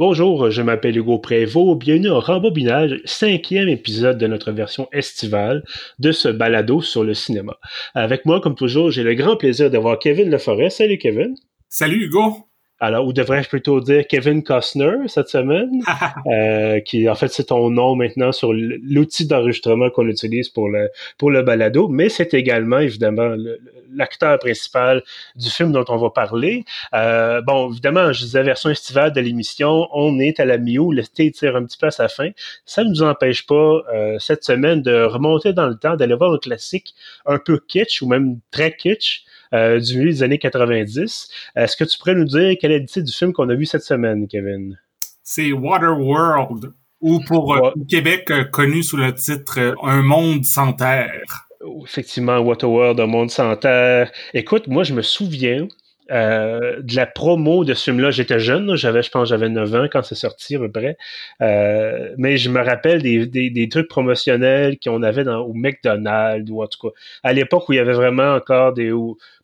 Bonjour, je m'appelle Hugo Prévost. Bienvenue au rembobinage, cinquième épisode de notre version estivale de ce balado sur le cinéma. Avec moi, comme toujours, j'ai le grand plaisir d'avoir Kevin Leforest. Salut Kevin. Salut Hugo alors, ou devrais-je plutôt dire Kevin Costner cette semaine, euh, qui en fait c'est ton nom maintenant sur l'outil d'enregistrement qu'on utilise pour le pour le balado, mais c'est également évidemment l'acteur principal du film dont on va parler. Euh, bon, évidemment, je disais version estivale de l'émission, on est à la mi-août, l'été tire un petit peu à sa fin. Ça ne nous empêche pas euh, cette semaine de remonter dans le temps, d'aller voir un classique un peu kitsch ou même très kitsch. Euh, du milieu des années 90. Est-ce que tu pourrais nous dire quel est le titre du film qu'on a vu cette semaine, Kevin? C'est Waterworld, ou pour euh, Québec euh, connu sous le titre Un monde sans terre. Effectivement, Waterworld, Un monde sans terre. Écoute, moi je me souviens euh, de la promo de ce film-là. J'étais jeune, j'avais, je pense, j'avais 9 ans quand c'est sorti à peu près. Euh, mais je me rappelle des, des, des trucs promotionnels qu'on avait dans, au McDonald's ou en tout cas à l'époque où il y avait vraiment encore des.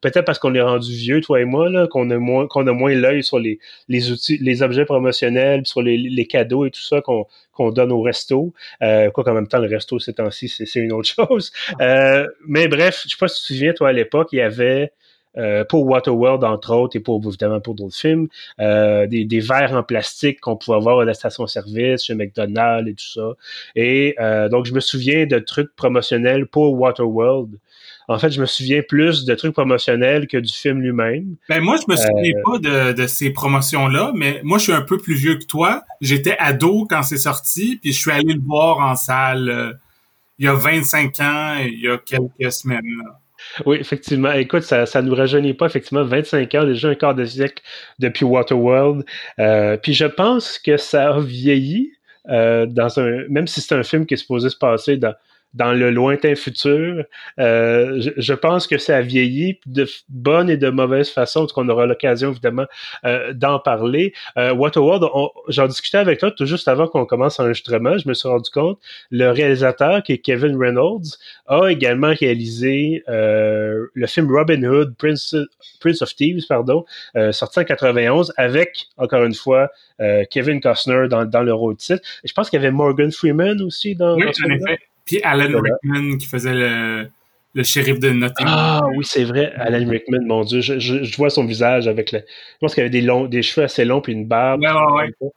Peut-être parce qu'on est rendu vieux, toi et moi, là, qu'on a moins qu'on a moins l'œil sur les, les outils, les objets promotionnels, sur les, les cadeaux et tout ça qu'on qu'on donne au resto. Euh, quoi qu'en même temps, le resto ces temps-ci, c'est une autre chose. Euh, mais bref, je sais pas si tu te souviens, toi, à l'époque, il y avait euh, pour Waterworld, entre autres, et pour évidemment pour d'autres films, euh, des, des, verres en plastique qu'on pouvait avoir à la station-service, chez McDonald's et tout ça. Et euh, donc, je me souviens de trucs promotionnels pour Waterworld. En fait, je me souviens plus de trucs promotionnels que du film lui-même. Ben moi, je me souviens pas de, de ces promotions-là, mais moi, je suis un peu plus vieux que toi. J'étais ado quand c'est sorti, puis je suis allé le voir en salle il y a 25 ans, il y a quelques semaines. Là. Oui, effectivement. Écoute, ça ça nous rajeunit pas, effectivement. 25 ans, déjà un quart de siècle depuis Waterworld. Euh, puis je pense que ça a vieilli euh, dans un... Même si c'est un film qui est supposé se passer dans dans le lointain futur. Euh, je, pense que ça a vieilli de bonne et de mauvaise façon, parce qu'on aura l'occasion évidemment euh, d'en parler. Euh, Waterworld, j'en discutais avec toi tout juste avant qu'on commence l'enregistrement. Je me suis rendu compte, le réalisateur qui est Kevin Reynolds a également réalisé euh, le film Robin Hood, Prince, Prince of Thieves, pardon, euh, sorti en 91 avec encore une fois Kevin Costner dans, dans le rôle de titre. Et je pense qu'il y avait Morgan Freeman aussi dans. Oui, en effet. Puis Alan Rickman qui faisait le, le shérif de Nottingham. Ah oui, c'est vrai, Alan Rickman, mon Dieu, je, je, vois son visage avec le. Je pense qu'il avait des longs, des cheveux assez longs puis une barbe. Ouais, ouais, ouais.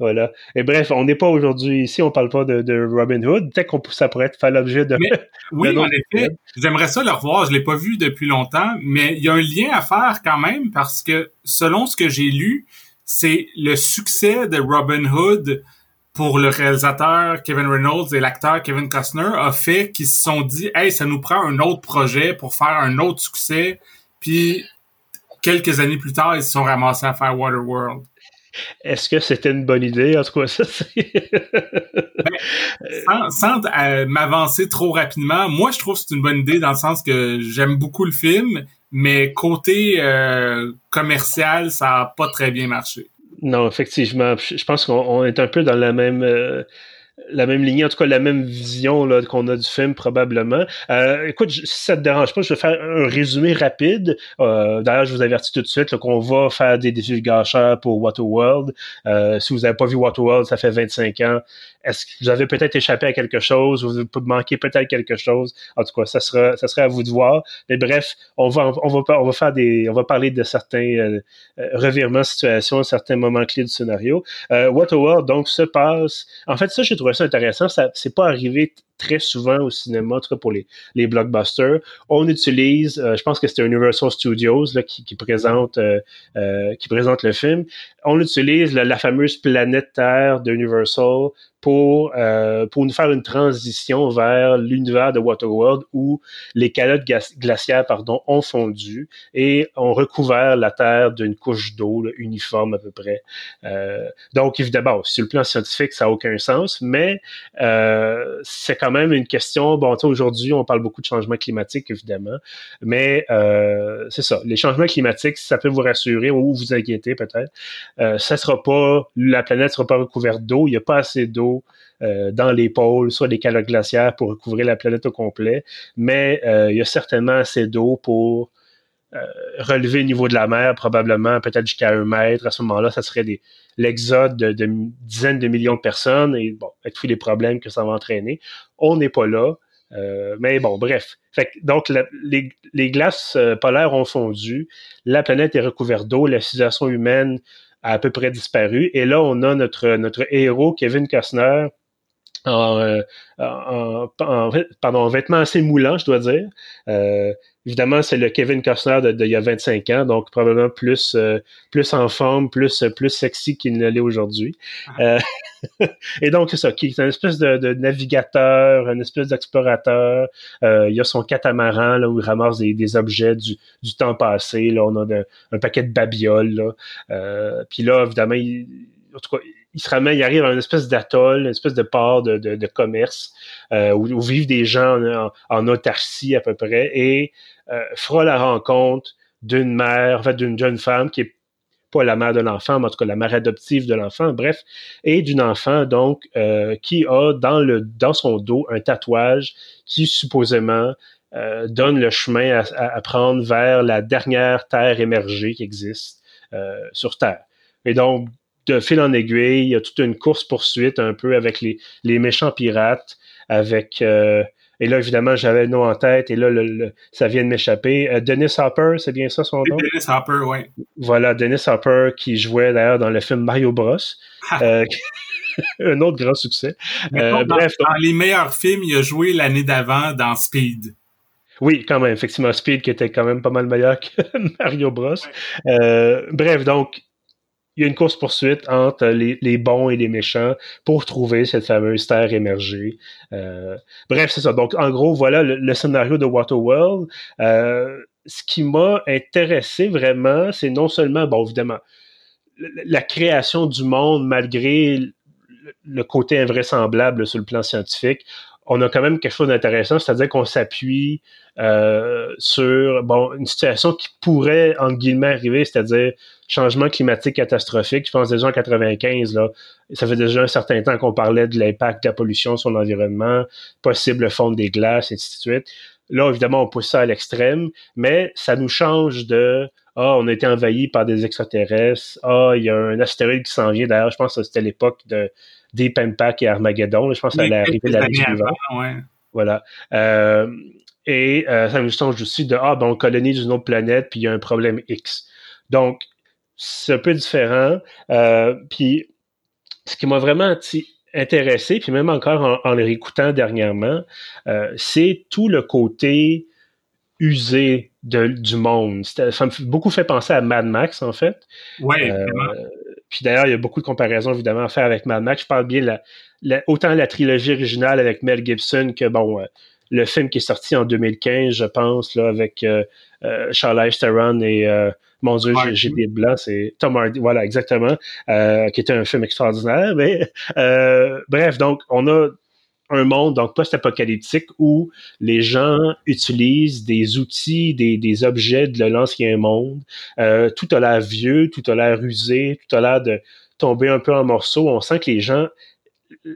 Voilà. Et bref, on n'est pas aujourd'hui ici, on parle pas de, de Robin Hood. Peut-être que ça pourrait être faire l'objet de. Mais, oui, en effet. J'aimerais ça le revoir. Je l'ai pas vu depuis longtemps, mais il y a un lien à faire quand même parce que selon ce que j'ai lu, c'est le succès de Robin Hood pour le réalisateur Kevin Reynolds et l'acteur Kevin Costner a fait qu'ils se sont dit hey ça nous prend un autre projet pour faire un autre succès puis quelques années plus tard ils se sont ramassés à faire Waterworld est-ce que c'était une bonne idée? En tout cas, ça, ben, sans, euh, m'avancer trop rapidement, moi, je trouve que c'est une bonne idée dans le sens que j'aime beaucoup le film, mais côté euh, commercial, ça a pas très bien marché. Non, effectivement. Je pense qu'on est un peu dans la même euh, la même ligne, en tout cas la même vision là, qu'on a du film probablement. Euh, écoute, si ça te dérange pas, je vais faire un résumé rapide. Euh, D'ailleurs, je vous avertis tout de suite qu'on va faire des défis gâcheurs pour Waterworld. Euh, si vous n'avez pas vu Waterworld, ça fait 25 ans. Est-ce que vous avez peut-être échappé à quelque chose, vous manquez peut-être quelque chose? En tout cas, ça sera, ça sera à vous de voir. Mais bref, on va, on va, on va faire des, on va parler de certains euh, euh, revirements de situation, certains moments clés du scénario. Euh, Waterworld donc se passe. En fait, ça j'ai trouvé ça intéressant. Ça, c'est pas arrivé très souvent au cinéma, pour les, blockbusters. On utilise, euh, je pense que c'était Universal Studios là, qui, présente euh, euh, qui présente le film. On utilise la, fameuse planète Terre de Universal pour, pour nous faire une transition vers l'univers de Waterworld où les calottes glaciaires pardon, ont fondu et ont recouvert la Terre d'une couche d'eau uniforme à peu près. Donc, évidemment, sur le plan scientifique, ça n'a aucun sens, mais c'est quand même une question. Bon, aujourd'hui, on parle beaucoup de changement climatique, évidemment, mais euh, c'est ça. Les changements climatiques, ça peut vous rassurer ou vous inquiéter peut-être, euh, ça sera pas, la planète sera pas recouverte d'eau, il n'y a pas assez d'eau euh, dans les pôles, soit des calottes glaciaires pour recouvrir la planète au complet, mais euh, il y a certainement assez d'eau pour relever le niveau de la mer, probablement peut-être jusqu'à un mètre. À ce moment-là, ça serait l'exode de, dizaines de millions de personnes et bon, avec tous les problèmes que ça va entraîner. On n'est pas là. mais bon, bref. donc, les, glaces polaires ont fondu, la planète est recouverte d'eau, la civilisation humaine a à peu près disparu. Et là, on a notre, notre héros, Kevin Costner, en, euh, pardon, en vêtements assez moulants, je dois dire. Euh, évidemment, c'est le Kevin Costner d'il y a 25 ans, donc probablement plus, euh, plus en forme, plus, plus sexy qu'il ne l'est aujourd'hui. Ah. Euh, et donc, c'est ça, qui est une espèce de, de navigateur, une espèce d'explorateur. il y a son catamaran là, où il ramasse des, des objets du, du, temps passé. Là, on a un paquet de babioles. Là. puis là, évidemment, il, en tout cas, il se ramène, il arrive à une espèce d'atoll, une espèce de port de, commerce euh, où, vivent des gens en, autarcie à peu près et euh, fera la rencontre d'une mère, en fait, d'une jeune femme qui est pas la mère de l'enfant, mais en tout cas la mère adoptive de l'enfant, bref, et d'une enfant donc euh, qui a dans le dans son dos un tatouage qui supposément donne le chemin à, à, prendre vers la dernière terre émergée qui existe sur Terre. Et donc de fil en aiguille, il y a toute une course-poursuite un peu avec les, les méchants pirates, avec... Euh, et là, évidemment, j'avais le nom en tête, et là, le, ça vient de m'échapper. Euh, Dennis Hopper, c'est bien ça son nom? Dennis Hopper, oui. Voilà, Dennis Hopper, qui jouait d'ailleurs dans le film Mario Bros. Ah. Euh, un autre grand succès. dans, bref, dans les meilleurs films, il a joué l'année d'avant dans Speed. Oui, quand même, effectivement, Speed qui était quand même pas mal meilleur que Mario Bros. bref, donc il y a une course-poursuite entre les, bons et les méchants pour trouver cette fameuse terre émergée. Euh, bref, c'est ça. Donc, en gros, voilà le, scénario de Waterworld. Euh, ce qui m'a intéressé vraiment, c'est non seulement, bon, évidemment, la création du monde malgré le côté invraisemblable sur le plan scientifique, on a quand même quelque chose d'intéressant, c'est-à-dire qu'on s'appuie euh, sur bon une situation qui pourrait en guillemets arriver, c'est-à-dire changement climatique catastrophique. Je pense déjà en 95 là, ça fait déjà un certain temps qu'on parlait de l'impact de la pollution sur l'environnement, possible fonte des glaces, et ainsi de suite. Là, évidemment, on pousse ça à l'extrême, mais ça nous change de ah, on a été envahi par des extraterrestres. Ah, il y a un astéroïde qui s'en vient. D'ailleurs, je pense que c'était l'époque de Deep Impact et Armageddon. Je pense que ça allait arriver l'année suivante. Voilà. Euh, et euh, ça nous change aussi de ah ben on colonise une autre planète puis il y a un problème X. Donc c'est un peu différent. Euh, puis ce qui m'a vraiment intéressé, puis même encore en, en le réécoutant dernièrement, c'est tout le côté usé de, du monde. Ça m'a beaucoup fait penser à Mad Max, en fait. Oui, Puis d'ailleurs, il y a beaucoup de comparaisons, évidemment, à faire avec Mad Max. Je parle bien de la, autant la trilogie originale avec Mel Gibson que, bon, euh, le film qui est sorti en 2015, je pense, là, avec euh, euh Charlize Theron et mon Dieu, j'ai des blancs, c'est Tom Hardy, voilà, exactement, qui était un film extraordinaire. Mais bref, donc on a un monde donc post-apocalyptique où les gens utilisent des outils, des, des objets de l'ancien monde. Euh, tout a l'air vieux, tout a l'air usé, tout a l'air de tomber un peu en morceaux. On sent que les gens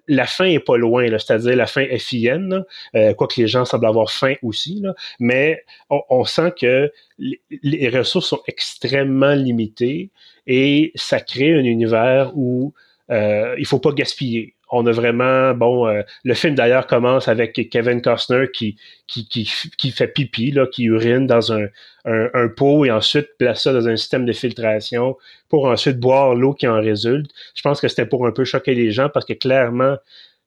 la fin est pas loin, c'est-à-dire la fin FIN, euh, quoique les gens semblent avoir faim aussi, mais on, sent que les, ressources sont extrêmement limitées et ça crée un univers où euh, il faut pas gaspiller on a vraiment, bon, euh, le film d'ailleurs commence avec Kevin Costner qui, qui, qui, fait pipi, là, qui urine dans un, un, pot et ensuite place ça dans un système de filtration pour ensuite boire l'eau qui en résulte. Je pense que c'était pour un peu choquer les gens parce que clairement,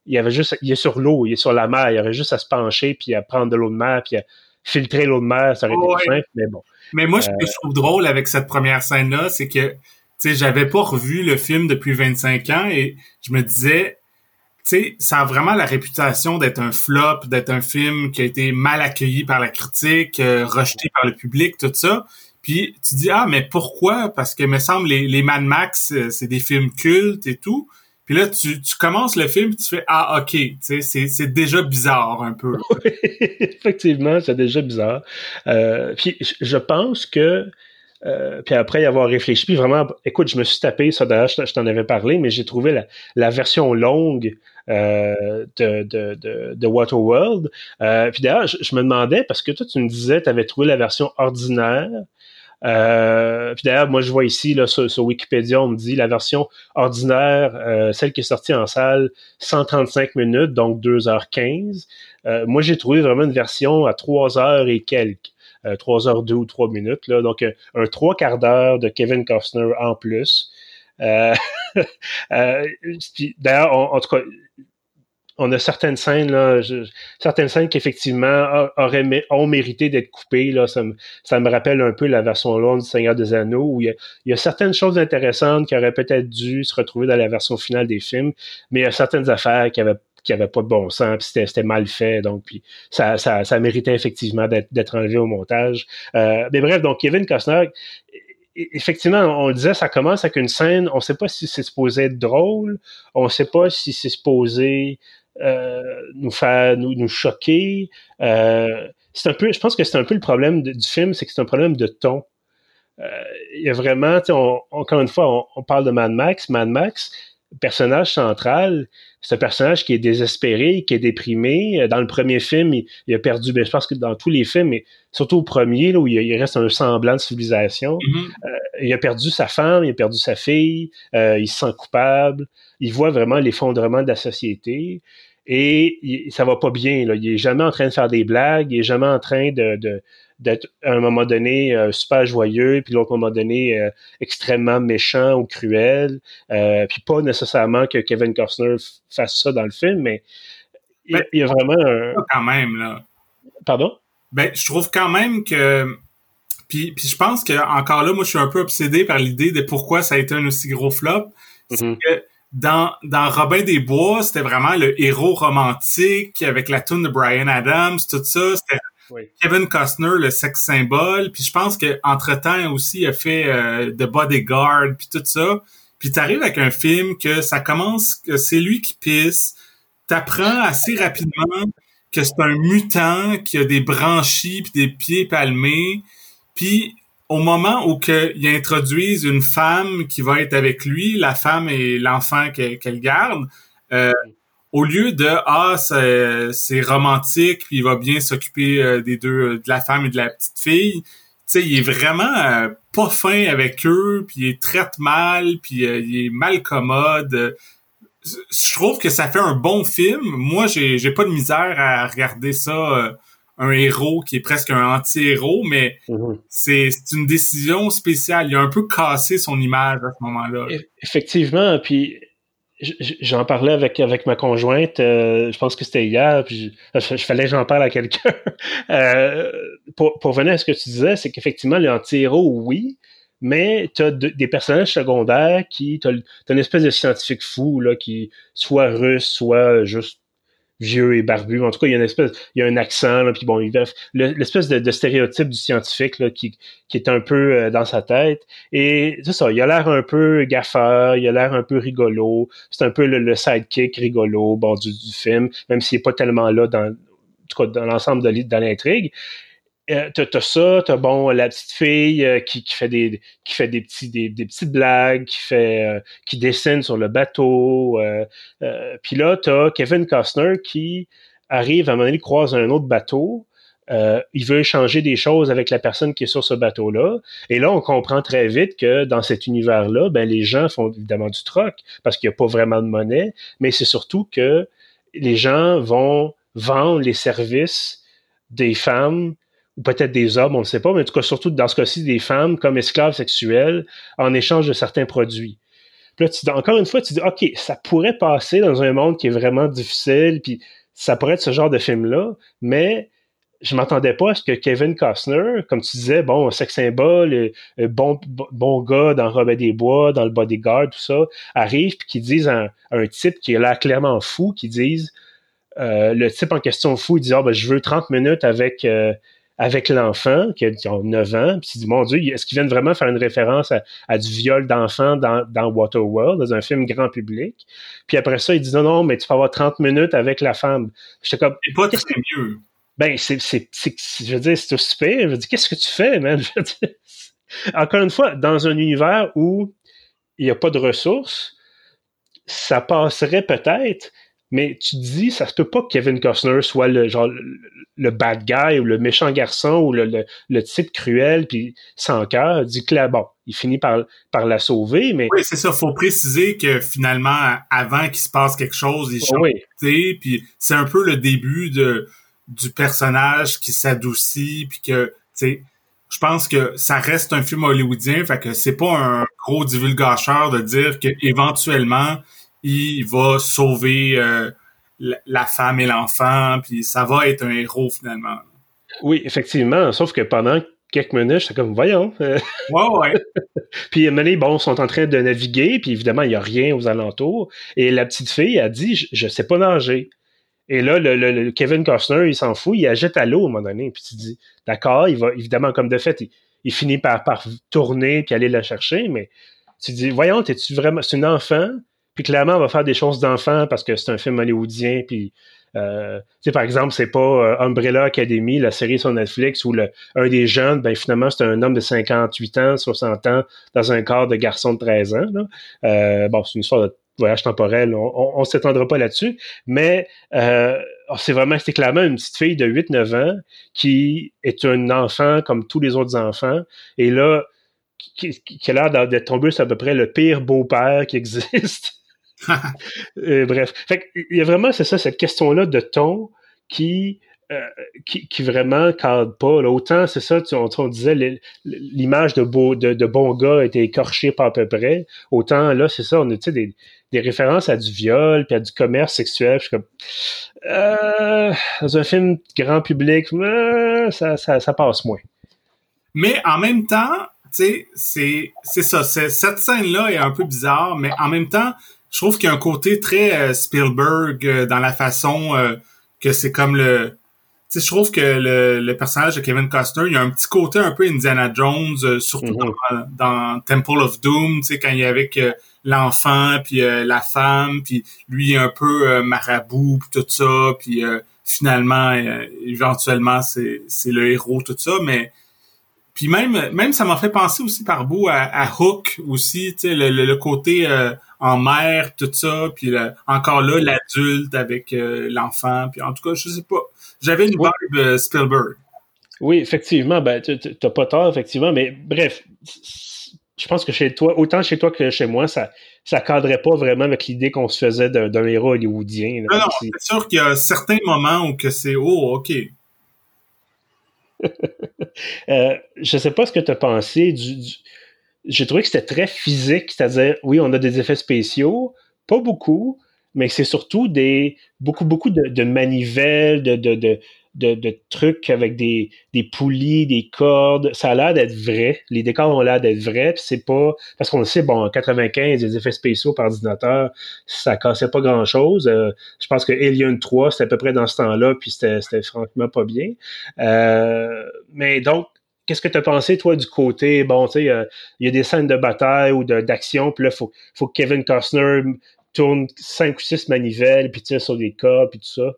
il y avait juste, il est sur l'eau, il est sur la mer, il y aurait juste à se pencher puis à prendre de l'eau de mer puis à filtrer l'eau de mer, ça aurait été simple, mais bon. Mais moi, ce que euh, je trouve drôle avec cette première scène-là, c'est que, tu sais, j'avais pas revu le film depuis 25 ans et je me disais, sais, ça a vraiment la réputation d'être un flop, d'être un film qui a été mal accueilli par la critique, euh, rejeté par le public, tout ça. Puis tu dis ah mais pourquoi? Parce que me semble les, les Mad Max euh, c'est des films cultes et tout. Puis là tu, tu commences le film tu fais ah ok, tu sais c'est déjà bizarre un peu. Effectivement c'est déjà bizarre. Euh, puis je pense que puis après y avoir réfléchi, puis vraiment, écoute, je me suis tapé ça d'ailleurs, je, t'en avais parlé, mais j'ai trouvé la, la, version longue de, de, de, de Waterworld. Euh, puis d'ailleurs, je, me demandais, parce que toi, tu me disais, tu avais trouvé la version ordinaire, Euh, puis d'ailleurs, moi je vois ici là, sur, Wikipédia, on me dit la version ordinaire, euh, celle qui est sortie en salle, 135 minutes, donc 2h15. Euh, moi j'ai trouvé vraiment une version à 3 heures et quelques. 3 heures 2 ou 3 minutes. Là, donc un, trois quarts d'heure de Kevin Costner en plus. D'ailleurs, en tout cas, on a certaines scènes là, certaines scènes qui effectivement auraient ont mérité d'être coupées là. Ça me, ça me rappelle un peu la version longue du Seigneur des Anneaux où il y a, certaines choses intéressantes qui auraient peut-être dû se retrouver dans la version finale des films, mais il y a certaines affaires qui avaient qui avaient pas de bon sens, puis c'était, mal fait, donc puis ça, ça, ça méritait effectivement d'être, enlevé au montage. Euh, mais bref, donc Kevin Costner, effectivement, on le disait, ça commence avec une scène, on sait pas si c'est supposé être drôle, on sait pas si c'est supposé nous faire nous, nous choquer. Euh, c'est un peu, je pense que c'est un peu le problème du film, c'est que c'est un problème de ton. Euh, il y a vraiment, encore une fois, on, parle de Mad Max. Mad Max, personnage central, c'est un personnage qui est désespéré, qui est déprimé. Dans le premier film, il, a perdu, ben, je pense que dans tous les films, mais surtout au premier, là, où il, reste un semblant de civilisation, mm-hmm. il a perdu sa femme, il a perdu sa fille, il se sent coupable, il voit vraiment l'effondrement de la société et il, ça va pas bien. Là. Il est jamais en train de faire des blagues, il est jamais en train de, d'être à un moment donné euh, super joyeux, puis l'autre moment donné euh, extrêmement méchant ou cruel. Euh, puis pas nécessairement que Kevin Costner fasse ça dans le film, mais il, y a vraiment un... Quand même, là. Pardon? Ben, je trouve quand même que... Puis, puis je pense que encore là, moi, je suis un peu obsédé par l'idée de pourquoi ça a été un aussi gros flop. C'est mm-hmm. que dans, dans Robin des Bois, c'était vraiment le héros romantique avec la tune de Brian Adams, tout ça. C'était Kevin Costner, le sex symbole. Puis je pense que entre temps aussi, il a fait euh, The Bodyguard, puis tout ça. Puis t'arrives avec un film que ça commence, que c'est lui qui pisse. T'apprends assez rapidement que c'est un mutant qui a des branchies puis des pieds palmés. Puis au moment où il introduisent une femme qui va être avec lui, la femme et l'enfant qu'elle garde, euh, au lieu de ah c'est romantique puis il va bien s'occuper euh, des deux de la femme et de la petite fille, tu sais il est vraiment euh, pas fin avec eux puis il traite mal puis il est mal commode. Je trouve que ça fait un bon film. Moi j'ai j'ai pas de misère à regarder ça un héros qui est presque un anti-héros, mais mhm. c'est une décision spéciale. Il a un peu cassé son image à ce moment-là. Effectivement, puis j'en parlais avec avec ma conjointe, euh, je pense que c'était hier, puis je, fallait que j'en parle à quelqu'un. euh, pour, pour venir à ce que tu disais, c'est qu'effectivement, les anti-héros, oui, mais tu as des personnages secondaires qui, tu as, une espèce de scientifique fou, là, qui soit russe, soit juste vieux et barbu. En tout cas, il y a une espèce, il y a un accent, là, puis bon, l'espèce de, stéréotype du scientifique là, qui, qui est un peu euh, dans sa tête. Et c'est ça, il a l'air un peu gaffeur, il a l'air un peu rigolo. C'est un peu le, sidekick rigolo bon, du, du film, même s'il n'est pas tellement là dans, en tout cas, dans l'ensemble de l'intrigue. Euh, t'as, ça, t'as bon la petite fille euh, qui, qui, fait des qui fait des petits des, des petites blagues, qui fait euh, qui dessine sur le bateau. Euh, Puis là, t'as Kevin Costner qui arrive à un moment donné croise un autre bateau. il veut échanger des choses avec la personne qui est sur ce bateau-là. Et là, on comprend très vite que dans cet univers-là, ben les gens font évidemment du troc parce qu'il n'y a pas vraiment de monnaie, mais c'est surtout que les gens vont vendre les services des femmes ou peut-être des hommes, on ne sait pas, mais en tout cas, surtout dans ce cas-ci, des femmes comme esclaves sexuelles en échange de certains produits. Puis là, tu, encore une fois, tu dis, OK, ça pourrait passer dans un monde qui est vraiment difficile, puis ça pourrait être ce genre de film-là, mais je m'attendais pas à ce que Kevin Costner, comme tu disais, bon, sex symbole, euh, euh, bon, bon gars dans Robin des Bois, dans le Bodyguard, tout ça, arrive puis qu'ils disent à un, type qui est là clairement fou, qui disent, euh, le type en question fou, il dit, ah, ben, je veux 30 minutes avec, avec l'enfant qui a, 9 ans, puis il dit, mon Dieu, est-ce qu'ils viennent vraiment faire une référence à, du viol d'enfant dans, dans Waterworld, dans un film grand public? Puis après ça, il dit, non, non, mais tu peux avoir 30 minutes avec la femme. J'étais comme... C'est pas très mieux. Ben, c'est, c'est, je veux dire, c'est super. Je veux dire, qu'est-ce que tu fais, man? Encore une fois, dans un univers où il n'y a pas de ressources, ça passerait peut-être, Mais tu te dis, ça se peut pas que Kevin Costner soit le genre le, bad guy ou le méchant garçon ou le, le, type cruel puis sans cœur. Dit que là, bon, il finit par, par la sauver, mais... Oui, c'est ça. Faut préciser que finalement, avant qu'il se passe quelque chose, il change. Oui. Puis c'est un peu le début de du personnage qui s'adoucit puis que, tu sais, je pense que ça reste un film hollywoodien, fait que c'est pas un gros divulgateur de dire que éventuellement il va sauver euh, la femme et l'enfant, puis ça va être un héros finalement. Oui, effectivement, sauf que pendant quelques minutes, c'est comme, voyons. ouais, ouais. puis, à bon, ils sont en train de naviguer, puis évidemment, il n'y a rien aux alentours. Et la petite fille a dit, je ne sais pas nager. Et là, le, Kevin Costner, il s'en fout, il jette à l'eau à un moment donné. Puis tu dis, d'accord, il va, évidemment, comme de fait, il, finit par, par tourner puis aller la chercher, mais tu dis, voyons, t'es-tu vraiment, c'est une enfant, puis clairement, on va faire des choses d'enfant parce que c'est un film hollywoodien. Puis, euh, tu sais, par exemple, c'est pas euh, Umbrella Academy, la série sur Netflix, où le, un des jeunes, ben finalement, c'est un homme de 58 ans, 60 ans, dans un corps de garçon de 13 ans. Là. Euh, bon, c'est une histoire de voyage temporel, on, on, s'étendra pas là-dessus, mais euh, oh, c'est vraiment, c'est clairement une petite fille de 8-9 ans qui est un enfant comme tous les autres enfants, et là, qui, qui a l'air d'être tombé sur à peu près le pire beau-père qui existe. Euh, bref. Fait il y a vraiment, c'est ça, cette question-là de ton qui, euh, qui, qui, vraiment cadre pas. Autant, c'est ça, tu, on, disait, l'image de, beau, de, de, bon gars était écorchée pas à peu près. Autant, là, c'est ça, on a des, des références à du viol puis à du commerce sexuel. Je suis comme, euh, dans un film grand public, ça, ça, ça passe moins. Mais en même temps, c'est ça. Cette scène-là est un peu bizarre, mais en même temps, je trouve qu'il y a un côté très euh, Spielberg euh, dans la façon euh, que c'est comme le tu sais je trouve que le, le, personnage de Kevin Costner il y a un petit côté un peu Indiana Jones surtout mm-hmm. dans, Temple of Doom tu sais quand il est avec l'enfant puis la femme puis lui un peu marabout puis tout ça puis finalement éventuellement c'est c'est le héros tout ça mais puis même même ça m'a fait penser aussi par bout à, Hook aussi tu sais le, le, côté en mer, tout ça, puis encore là, l'adulte avec euh, l'enfant, puis en tout cas, je sais pas. J'avais une vibe euh, Spielberg. Oui, effectivement, ben, t'as pas tort, effectivement, mais bref, je pense que chez toi, autant chez toi que chez moi, ça ça cadrait pas vraiment avec l'idée qu'on se faisait d'un héros hollywoodien. non, non, c'est sûr qu'il y a certains moments où que c'est « Oh, OK ». euh, je sais pas ce que tu as pensé du j'ai trouvé que c'était très physique, c'est-à-dire, oui, on a des effets spéciaux, pas beaucoup, mais c'est surtout des beaucoup, beaucoup de, manivelles, de, de, de, de, trucs avec des, des poulies, des cordes. Ça a l'air d'être vrai. Les décors ont l'air d'être vrais, puis c'est pas... Parce qu'on le sait, bon, en 95, les effets spéciaux par ordinateur, ça cassait pas grand-chose. Euh, je pense que Alien 3, c'était à peu près dans ce temps-là, puis c'était franchement pas bien. Euh, mais donc, Qu'est-ce que tu as pensé, toi, du côté, bon, tu sais, euh, il y a des scènes de bataille ou d'action, puis là, il faut, faut que Kevin Costner tourne cinq ou six manivelles, puis tire sur des corps, puis tout ça?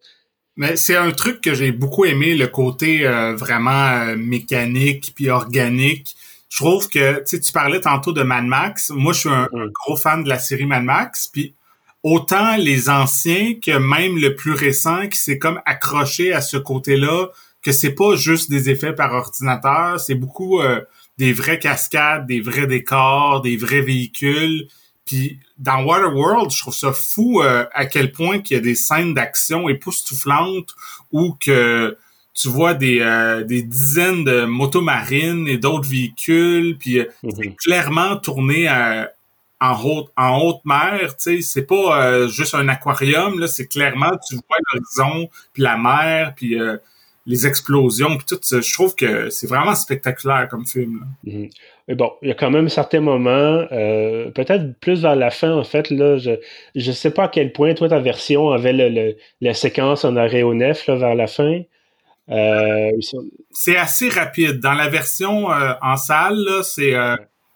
Mais c'est un truc que j'ai beaucoup aimé, le côté euh, vraiment euh, mécanique puis organique. Je trouve que, tu sais, tu parlais tantôt de Mad Max. Moi, je suis un, un, gros fan de la série Mad Max, puis autant les anciens que même le plus récent qui s'est comme accroché à ce côté-là que c'est pas juste des effets par ordinateur, c'est beaucoup euh, des vraies cascades, des vrais décors, des vrais véhicules. Puis dans Waterworld, je trouve ça fou euh, à quel point qu'il y a des scènes d'action époustouflantes où que tu vois des, euh, des dizaines de motos marines et d'autres véhicules, puis mhm. c'est clairement tourné en haute en haute mer, tu sais, c'est pas juste un aquarium là, c'est clairement tu vois l'horizon puis la mer puis les explosions, puis tout. Je trouve que c'est vraiment spectaculaire comme film. Mhm. Mais bon, il y a quand même certains moments, euh, peut-être plus vers la fin, en fait, là, je ne sais pas à quel point, toi, ta version avait le, la séquence en aéronef là, vers la fin. Euh, c'est assez rapide. Dans la version euh, en salle, c'est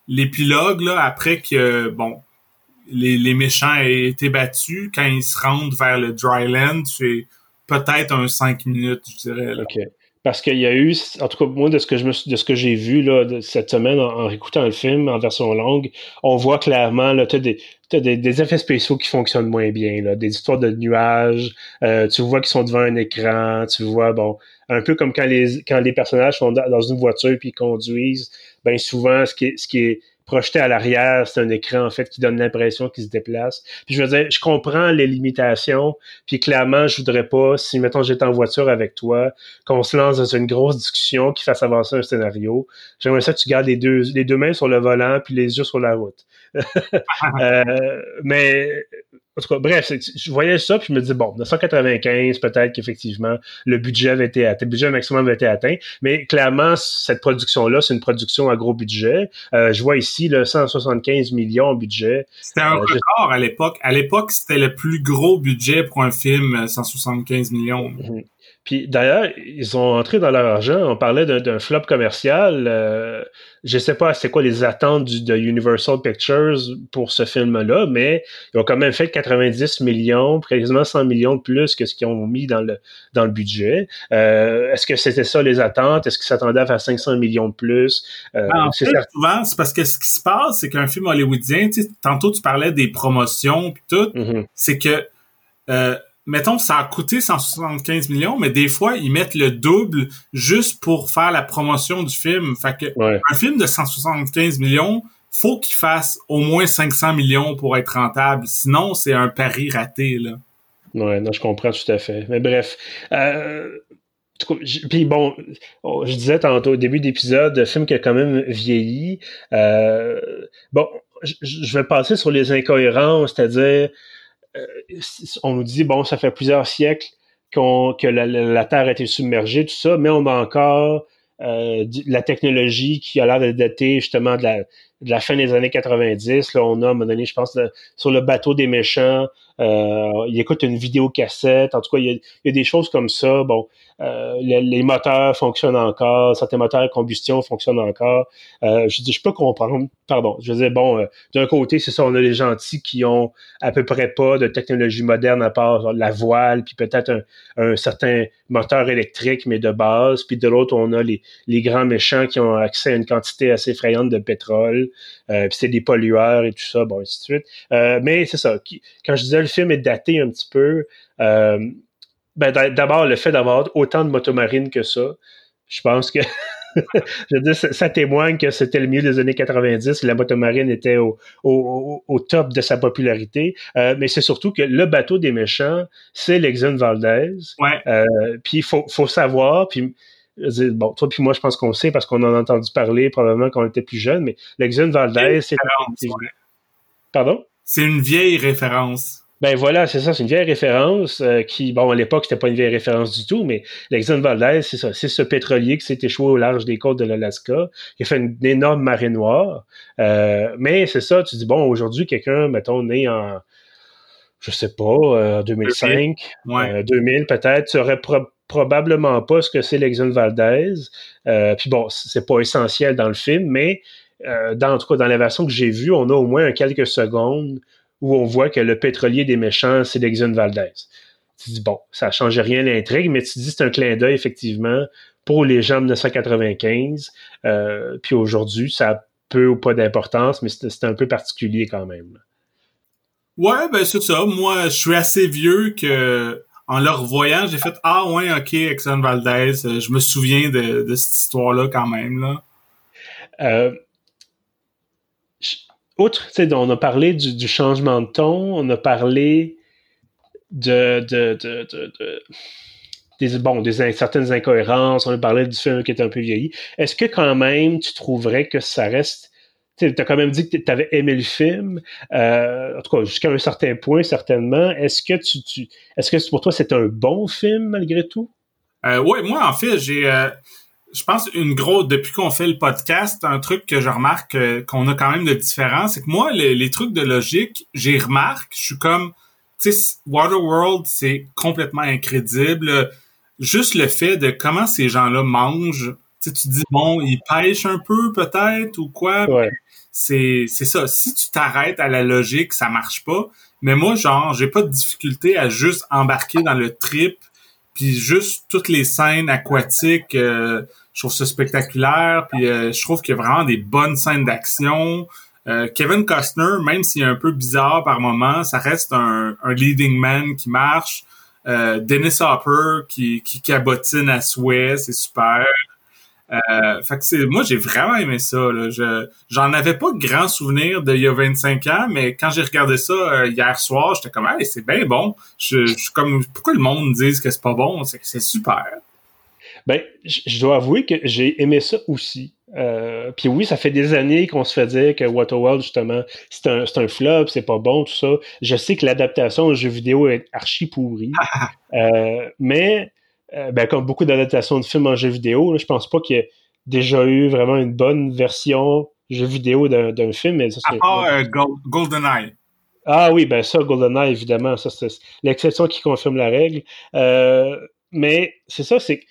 l'épilogue, après que, bon, les, les méchants aient été battus, quand ils se rendent vers le dry land, c'est peut-être un 5 minutes, je dirais. OK. Parce qu'il y a eu, en tout cas, moi, de ce que je me, de ce que j'ai vu là, cette semaine en, écoutant le film en version longue, on voit clairement, là, tu des, as des, effets spéciaux qui fonctionnent moins bien, là, des histoires de nuages, euh, tu vois qu'ils sont devant un écran, tu vois, bon, un peu comme quand les quand les personnages sont dans une voiture puis conduisent, ben souvent ce qui est, ce qui est projeté à l'arrière, c'est un écran en fait qui donne l'impression qu'il se déplace. Puis je veux dire, je comprends les limitations, puis clairement, je voudrais pas, si mettons j'étais en voiture avec toi, qu'on se lance dans une grosse discussion qui fasse avancer un scénario. J'aimerais ça que tu gardes les deux, les deux mains sur le volant puis les yeux sur la route. euh, mais en tout cas, bref, je voyais ça, puis je me dis, bon, 995, peut-être qu'effectivement, le budget avait été atteint, le budget maximum avait été atteint, mais clairement, cette production-là, c'est une production à gros budget. Euh, je vois ici le 175 millions en budget. C'était un euh, record à l'époque. À l'époque, c'était le plus gros budget pour un film, 175 millions. Mhm. Puis d'ailleurs, ils ont entré dans leur argent. On parlait d'un flop commercial. Euh, je sais pas c'est quoi les attentes du, de Universal Pictures pour ce film-là, mais ils ont quand même fait 90 millions, quasiment 100 millions de plus que ce qu'ils ont mis dans le dans le budget. Euh, Est-ce que c'était ça les attentes? Est-ce qu'ils s'attendaient à faire 500 millions de plus? Euh, ben, En fait, souvent, c'est parce que ce qui se passe, c'est qu'un film hollywoodien, tantôt tu parlais des promotions puis tout, mm-hmm. c'est que euh, mettons, ça a coûté 175 millions, mais des fois, ils mettent le double juste pour faire la promotion du film. Fait que un film de 175 millions, faut qu'il fasse au moins 500 millions pour être rentable. Sinon, c'est un pari raté, là. Ouais, non, je comprends tout à fait. Mais bref, euh, puis bon, oh, je disais tantôt au début d'épisode, un film qui a quand même vieilli. Euh, bon, je vais passer sur les incohérences, c'est-à-dire on nous dit, bon, ça fait plusieurs siècles que la, Terre a été submergée, tout ça, mais on a encore euh, la technologie qui a l'air de dater justement de la, fin des années 90. Là, on a, à un moment donné, je pense, sur le bateau des méchants, euh, il écoute une vidéo cassette. En tout cas, il y a, des choses comme ça. Bon, euh, les, moteurs fonctionnent encore, certains moteurs à combustion fonctionnent encore. Euh, je dis, je peux comprendre. Pardon. Je disais, bon, euh, d'un côté, c'est ça, on a les gentils qui ont à peu près pas de technologie moderne à part la voile, puis peut-être un, certain moteur électrique, mais de base. Puis de l'autre, on a les, les grands méchants qui ont accès à une quantité assez effrayante de pétrole. puis c'est des pollueurs et tout ça, bon, ainsi de suite. mais c'est ça. Quand je disais le film est daté un petit peu, ben, d'abord, le fait d'avoir autant de motomarines que ça, je pense que je veux dire, ça, témoigne que c'était le milieu des années 90, la motomarine était au, au, top de sa popularité. Euh, mais c'est surtout que le bateau des méchants, c'est l'Exxon Valdez. Ouais. Euh, puis il faut, faut savoir, puis bon, toi puis moi, je pense qu'on sait parce qu'on en a entendu parler probablement quand on était plus jeune, mais l'Exxon Valdez, c'est... Pardon? C'est une vieille référence. Ben voilà, c'est ça, c'est une vieille référence euh, qui, bon, à l'époque, c'était pas une vieille référence du tout, mais l'Exxon Valdez, c'est ça, c'est ce pétrolier qui s'est échoué au large des côtes de l'Alaska, qui a fait une, énorme marée noire. Euh, mais c'est ça, tu dis, bon, aujourd'hui, quelqu'un, mettons, né en, je sais pas, euh, 2005, 2000 peut-être, serait probablement pas ce que c'est l'Exxon Valdez. Euh, puis bon, c'est pas essentiel dans le film, mais dans, en tout cas, dans la version que j'ai vue, on a au moins quelques secondes où on voit que le pétrolier des méchants, c'est l'Exxon Valdez. Tu dis, bon, ça ne change rien l'intrigue, mais tu dis c'est un clin d'œil, effectivement, pour les gens de 1995. Euh, puis aujourd'hui, ça a peu ou pas d'importance, mais c'est un peu particulier quand même. Ouais, ben c'est ça. Moi, je suis assez vieux que en le revoyant, j'ai fait Ah ouais, ok, Exxon Valdez, je me souviens de, cette histoire-là quand même. Là. Euh, outre, on a parlé du, changement de ton, on a parlé de, bon, des certaines incohérences, on a parlé du film qui est un peu vieilli. Est-ce que quand même tu trouverais que ça reste tu as quand même dit que tu avais aimé le film, euh, en tout cas jusqu'à un certain point certainement. Est-ce que tu, est-ce que pour toi c'est un bon film malgré tout? Euh, Oui, moi en fait j'ai euh, je pense une grosse depuis qu'on fait le podcast, un truc que je remarque euh, qu'on a quand même de différent, c'est que moi les, trucs de logique, j'ai remarqué, je suis comme tu sais Waterworld, c'est complètement incrédible. Juste le fait de comment ces gens-là mangent, tu tu dis bon, ils pêchent un peu peut-être ou quoi. C'est c'est ça. Si tu t'arrêtes à la logique, ça marche pas. Mais moi genre, j'ai pas de difficulté à juste embarquer dans le trip puis juste toutes les scènes aquatiques euh, je trouve ça spectaculaire. Puis euh, je trouve qu'il y a vraiment des bonnes scènes d'action. Euh, Kevin Costner, même s'il est un peu bizarre par moment, ça reste un, un leading man qui marche. Euh, Dennis Hopper qui, qui cabotine à souhait, c'est super. Euh, fait que c'est, moi, j'ai vraiment aimé ça. Là. Je, j'en avais pas grand souvenir d'il y a 25 ans, mais quand j'ai regardé ça euh, hier soir, j'étais comme, hey, c'est bien bon. Je, je comme, pourquoi le monde dise que c'est pas bon? C'est, c'est super. Ben, je dois avouer que j'ai aimé ça aussi. Euh, puis oui, ça fait des années qu'on se fait dire que Waterworld, justement, c'est un, c'est un flop, c'est pas bon, tout ça. Je sais que l'adaptation au jeu vidéo est archi pourrie. euh, mais, euh, ben, comme beaucoup d'adaptations de films en jeu vidéo, là, je pense pas qu'il y ait déjà eu vraiment une bonne version jeu vidéo d'un, film. Mais ça, c'est, à part GoldenEye. Ah oui, ben ça, GoldenEye, évidemment, ça c'est l'exception qui confirme la règle. Mais c'est ça, c'est que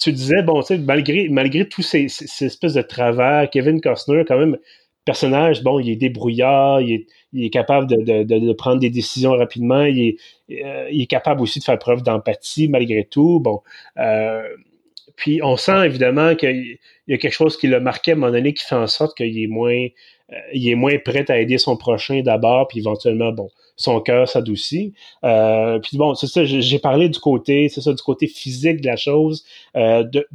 tu disais, bon, tu sais, malgré, malgré tous ces, ces, espèces de travers, Kevin Costner, quand même, personnage, bon, il est débrouillard, il est, il est capable de, de, de, prendre des décisions rapidement, il est, euh, il est capable aussi de faire preuve d'empathie malgré tout. Bon, euh, puis on sent évidemment qu'il y a quelque chose qui le marquait à un moment donné qui fait en sorte qu'il est moins, euh, il est moins prêt à aider son prochain d'abord, puis éventuellement, bon, son cœur s'adoucit. Euh, puis bon, c'est ça, j'ai parlé du côté, c'est ça, du côté physique de la chose, euh, de,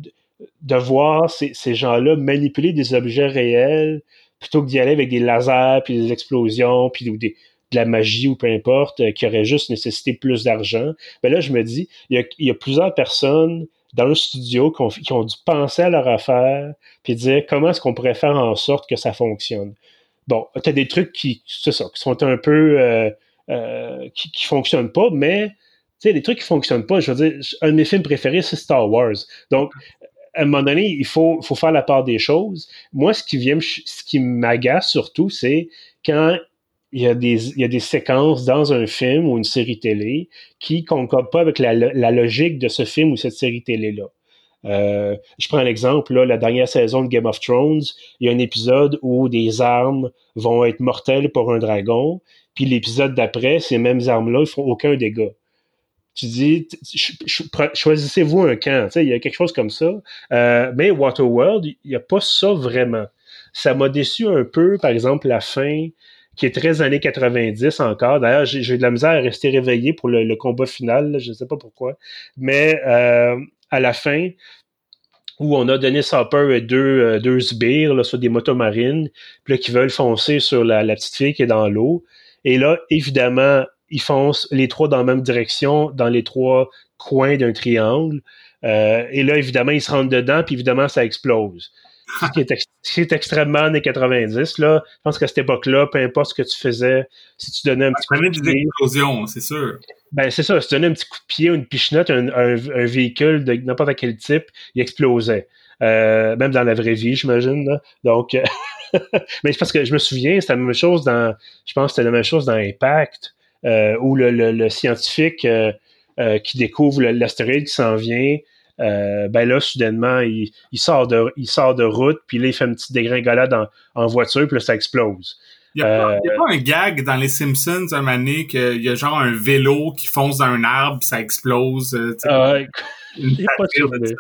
de, voir ces, ces gens-là manipuler des objets réels plutôt que d'y aller avec des lasers, puis des explosions, puis des, de la magie ou peu importe, euh, qui aurait juste nécessité plus d'argent. Mais là, je me dis, il y a, il y a plusieurs personnes dans le studio qui ont, dû penser à leur affaire, puis dire comment est-ce qu'on pourrait faire en sorte que ça fonctionne. Bon, tu as des trucs qui, ça, qui sont un peu euh, euh, qui, qui fonctionnent pas, mais tu sais, les trucs qui fonctionnent pas, je veux dire, un de mes films préférés, c'est Star Wars. Donc, à un moment donné, il faut, faut faire la part des choses. Moi, ce qui vient, ce qui m'agace surtout, c'est quand il y, a des, il y a des séquences dans un film ou une série télé qui concordent pas avec la, la logique de ce film ou cette série télé-là. Euh, je prends l'exemple, la dernière saison de Game of Thrones, il y a un épisode où des armes vont être mortelles pour un dragon, puis l'épisode d'après, ces mêmes armes-là, ils font aucun dégât. Tu dis, choisissez-vous un camp. Il y a quelque chose comme ça. Euh, mais Waterworld, il n'y a pas ça vraiment. Ça m'a déçu un peu, par exemple, la fin qui est très années 90 encore. D'ailleurs, j'ai de la misère à rester réveillé pour le, combat final, je ne sais pas pourquoi. Mais euh, à la fin, où on a Dennis Hopper et deux, euh, deux sbires là, sur des motomarines, puis là, qui veulent foncer sur la, la petite fille qui est dans l'eau. Et là, évidemment, ils foncent les trois dans la même direction, dans les trois coins d'un triangle. Euh, et là, évidemment, ils se rentrent dedans, puis évidemment, ça explose. Ce qui, est, ce qui est extrêmement années 90, là. Je pense qu'à cette époque-là, peu importe ce que tu faisais, si tu donnais un petit coup de pied... c'est sûr. Ben, c'est ça. Si tu donnais un petit coup de pied ou une pichenote, un, un, un véhicule de n'importe quel type, il explosait. Euh, même dans la vraie vie, j'imagine. Donc, mais parce que je me souviens, c'était la même chose dans, je pense que c'était la même chose dans Impact, euh, où le, le, le scientifique euh, euh qui découvre l'astéroïde qui s'en vient, euh, ben là, soudainement, il, il, sort de, il sort de route, puis là, il fait une petite dégringolade en, en voiture, puis là, ça explose. Il n'y a, a, pas un gag dans les Simpsons un donné qu'il y a genre un vélo qui fonce dans un arbre, ça explose. Ah, il n'y a pas de ça,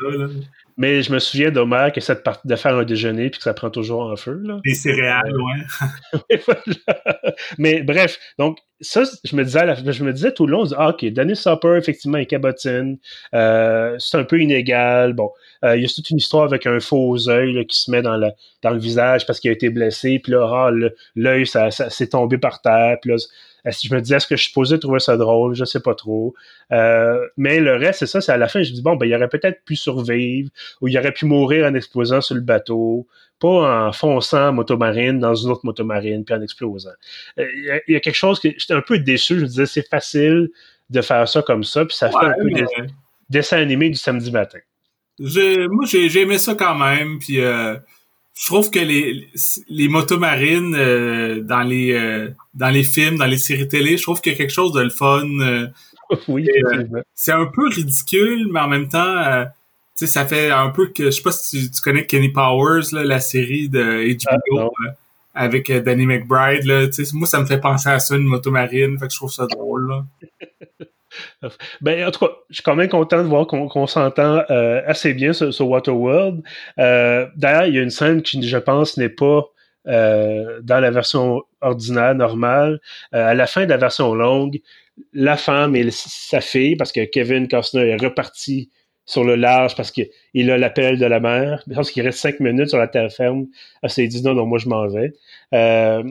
mais je me souviens d'Homer qui essaie de, de, faire un déjeuner puis que ça prend toujours en feu. Là. Des céréales, euh, ouais. Mais bref, donc ça, je me disais, je me disais tout le long, ah, ok, Dennis Hopper, effectivement, est cabotine. Euh, c'est un peu inégal. Bon, euh, il y a toute une histoire avec un faux œil qui se met dans le, dans le visage parce qu'il a été blessé. Puis là, ah, l'œil, ça, ça s'est tombé par terre. Puis là, je me disais, est-ce que je suis supposé trouver ça drôle? Je sais pas trop. Euh, mais le reste, c'est ça, c'est à la fin, je me dis, bon, ben, il aurait peut-être pu survivre, ou il aurait pu mourir en explosant sur le bateau, pas en fonçant en motomarine dans une autre motomarine, puis en explosant. Euh, il y, a quelque chose que j'étais un peu déçu, je me disais, c'est facile de faire ça comme ça, puis ça fait un peu des, dessin animé du samedi matin. Moi, j'ai aimé ça quand même, puis euh, je trouve que les, les motomarines euh, dans les euh, dans les films, dans les séries télé, je trouve qu'il y a quelque chose de le fun. Euh, oui, c'est un peu ridicule, mais en même temps, tu sais, ça fait un peu que je sais pas si tu, connais Kenny Powers, là, la série de HBO ah, avec Danny McBride. Là, moi, ça me fait penser à ça, une motomarine, fait que je trouve ça drôle. Là. Ben, en tout cas, je suis quand même content de voir qu'on s'entend euh, assez bien sur, Waterworld. Euh, D'ailleurs, il y a une scène qui, je pense, n'est pas dans la version ordinaire, normale. à la fin de la version longue, la femme et sa fille, parce que Kevin Costner est reparti sur le large parce qu'il a l'appel de la mère. Je pense qu'il reste cinq minutes sur la terre ferme. Elle s'est dit non, non, moi je m'en vais. Euh,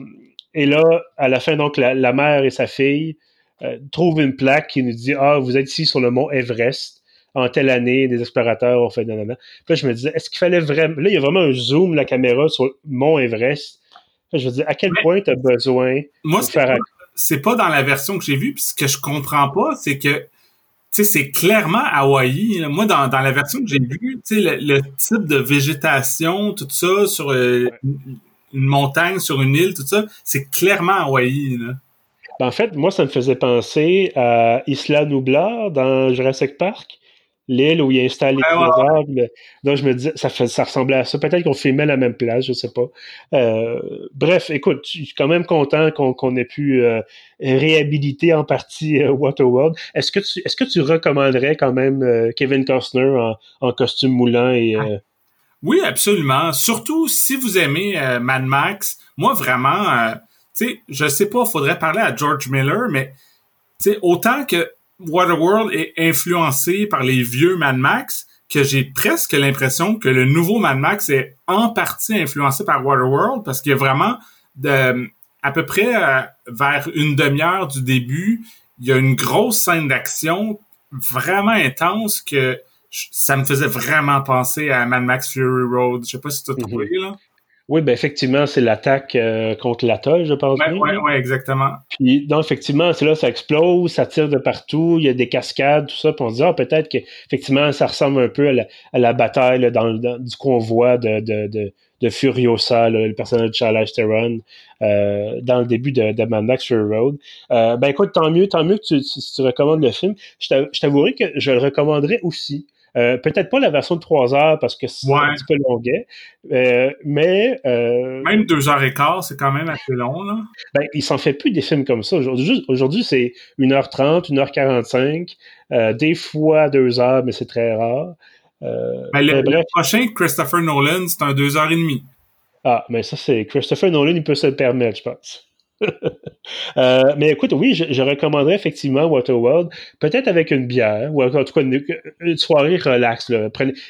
et là, à la fin, donc, la, mère et sa fille euh, trouvent une plaque qui nous dit Ah, vous êtes ici sur le mont Everest. En telle année, des explorateurs ont fait nanana. Puis je me disais, est-ce qu'il fallait vraiment. Là, il y a vraiment un zoom, la caméra, sur le mont Everest. je me disais, à quel point tu as besoin moi, de faire c'est pas dans la version que j'ai vue. Puis ce que je comprends pas, c'est que tu sais, c'est clairement Hawaï. Moi, dans, dans la version que j'ai vue, tu sais, le, type de végétation, tout ça, sur euh, une, montagne, sur une île, tout ça, c'est clairement Hawaï. Là. Ben, en fait, moi, ça me faisait penser à Isla Nublar dans Jurassic Park l'île où il a installé les Donc, je me dis, ça, ça ressemblait à ça. Peut-être qu'on filmait la même place, je sais pas. Euh, bref, écoute, je suis quand même content qu'on ait pu euh, réhabiliter en partie euh, Waterworld. Est-ce que tu est-ce que tu recommanderais quand même Kevin Costner en, costume moulant et ah. Oui, absolument. Surtout si vous aimez Mad Max. Moi, vraiment, sais, je sais pas, faudrait parler à George Miller, mais tu sais, autant que Waterworld est influencé par les vieux Mad Max que j'ai presque l'impression que le nouveau Mad Max est en partie influencé par Waterworld parce qu'il y a vraiment de, à peu près euh, vers une demi-heure du début, il y a une grosse scène d'action vraiment intense que ça me faisait vraiment penser à Mad Max Fury Road. Je sais pas si tu as mm-hmm. trouvé, là. Oui, ben effectivement, c'est l'attaque euh, contre l'atoll, je pense. Oui, ouais, ouais, exactement. Puis donc effectivement, c'est là, ça explose, ça tire de partout, il y a des cascades, tout ça, puis on se dit ah peut-être que effectivement ça ressemble un peu à la, bataille dans, du convoi de, de, de, de Furiosa, le personnage de Charles Theron, euh, dans le début de, de Mad Max Fury Road. Euh, ben écoute, tant mieux, tant mieux que tu, tu, tu recommandes le film. Je t'avouerai que je le recommanderais aussi. Euh, peut-être pas la version de 3 heures parce que c'est un petit peu longuet, euh, mais... Euh, même 2 heures et quart, c'est quand même assez long, là. Ben, il s'en fait plus des films comme ça. Aujourd'hui, aujourd'hui c'est 1h30, 1h45, des fois 2 heures, mais c'est très rare. Ben, le, prochain Christopher Nolan, c'est un 2h30. Ah, mais ça, c'est Christopher Nolan, il peut se le permettre, je pense. Euh, mais écoute, oui, je, recommanderais effectivement Waterworld, peut-être avec une bière, ou en tout cas une, soirée relax.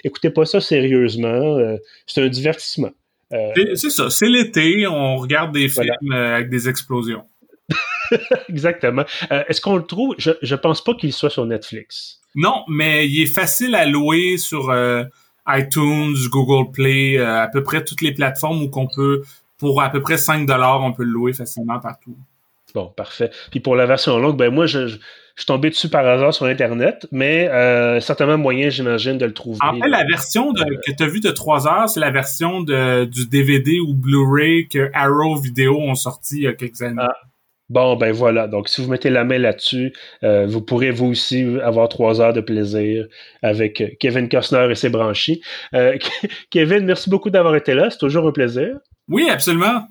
écoutez pas ça sérieusement, euh, c'est un divertissement. Euh, c'est ça, c'est l'été, on regarde des films avec des explosions. Exactement. Est-ce qu'on le trouve? Je, je pense pas qu'il soit sur Netflix. Non, mais il est facile à louer sur iTunes, Google Play, à peu près toutes les plateformes où qu'on peut pour à peu près 5 dollars, on peut le louer facilement partout. Bon, parfait. Puis pour la version longue, ben moi, je, suis tombé dessus par hasard sur Internet, mais euh, certainement moyen, j'imagine, de le trouver. En fait, la version de, que tu as vue de 3 heures, c'est la version de, du DVD ou Blu-ray que Arrow Video ont sorti il y a quelques années. Ah. Bon, ben voilà. Donc, si vous mettez la main là-dessus, euh, vous pourrez vous aussi avoir trois heures de plaisir avec Kevin Costner et ses branchies. Euh, Kevin, merci beaucoup d'avoir été là. C'est toujours un plaisir. Oui, absolument.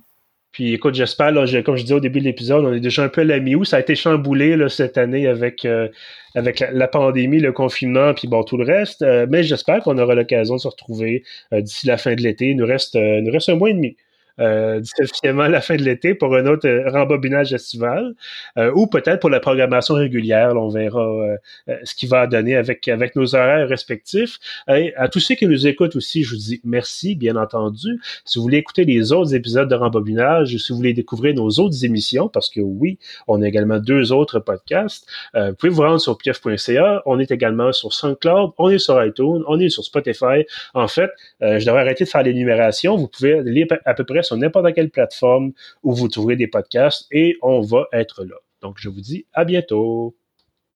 Puis écoute, j'espère, comme je disais au début de l'épisode, on est déjà un peu à la mi Ça a été chamboulé là, cette année avec, euh, avec la, pandémie, le confinement, puis bon, tout le reste. Euh, mais j'espère qu'on aura l'occasion de se retrouver euh, d'ici la fin de l'été. Il nous reste, il nous reste un mois et demi euh, la fin de l'été pour un autre euh, rembobinage estival, euh, ou peut-être pour la programmation régulière. on verra euh, ce qui va donner avec, avec nos horaires respectifs. Et à tous ceux qui nous écoutent aussi, je vous dis merci, bien entendu. Si vous voulez écouter les autres épisodes de rembobinage, si vous voulez découvrir nos autres émissions, parce que oui, on a également deux autres podcasts, vous pouvez vous rendre sur pief.ca. On est également sur SoundCloud, on est sur iTunes, on est sur Spotify. En fait, je devrais arrêter de faire l'énumération. Vous pouvez lire à peu près sur n'importe quelle plateforme où vous trouverez des podcasts et on va être là. Donc, je vous dis à bientôt.